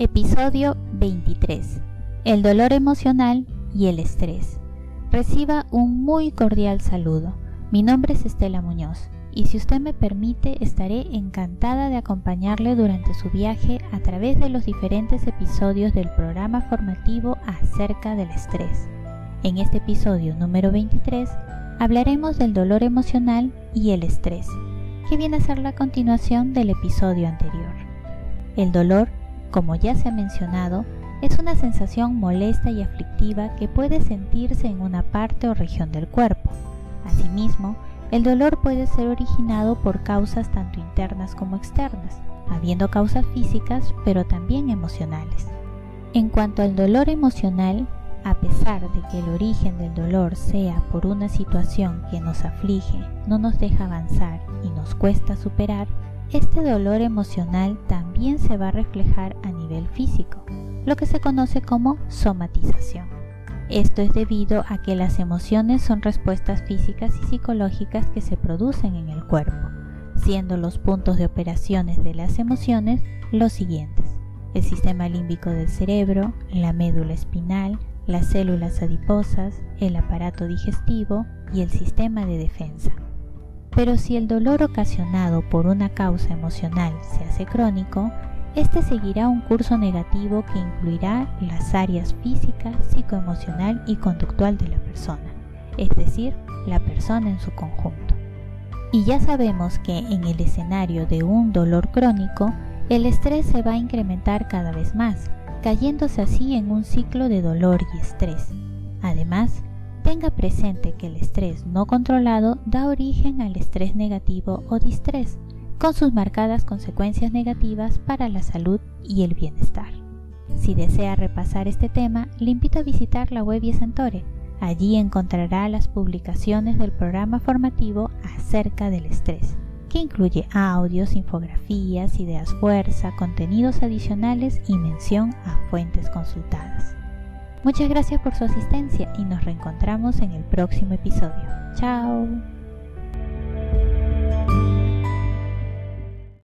Episodio 23. El dolor emocional y el estrés. Reciba un muy cordial saludo. Mi nombre es Estela Muñoz y si usted me permite estaré encantada de acompañarle durante su viaje a través de los diferentes episodios del programa formativo acerca del estrés. En este episodio número 23 hablaremos del dolor emocional y el estrés, que viene a ser la continuación del episodio anterior. El dolor como ya se ha mencionado, es una sensación molesta y aflictiva que puede sentirse en una parte o región del cuerpo. Asimismo, el dolor puede ser originado por causas tanto internas como externas, habiendo causas físicas pero también emocionales. En cuanto al dolor emocional, a pesar de que el origen del dolor sea por una situación que nos aflige, no nos deja avanzar y nos cuesta superar, este dolor emocional también se va a reflejar a nivel físico, lo que se conoce como somatización. Esto es debido a que las emociones son respuestas físicas y psicológicas que se producen en el cuerpo, siendo los puntos de operaciones de las emociones los siguientes. El sistema límbico del cerebro, la médula espinal, las células adiposas, el aparato digestivo y el sistema de defensa. Pero si el dolor ocasionado por una causa emocional se hace crónico, este seguirá un curso negativo que incluirá las áreas física, psicoemocional y conductual de la persona, es decir, la persona en su conjunto. Y ya sabemos que en el escenario de un dolor crónico, el estrés se va a incrementar cada vez más, cayéndose así en un ciclo de dolor y estrés. Además, Tenga presente que el estrés no controlado da origen al estrés negativo o distrés, con sus marcadas consecuencias negativas para la salud y el bienestar. Si desea repasar este tema, le invito a visitar la web Santore. Allí encontrará las publicaciones del programa formativo acerca del estrés, que incluye audios, infografías, ideas fuerza, contenidos adicionales y mención a fuentes consultadas. Muchas gracias por su asistencia y nos reencontramos en el próximo episodio. Chao.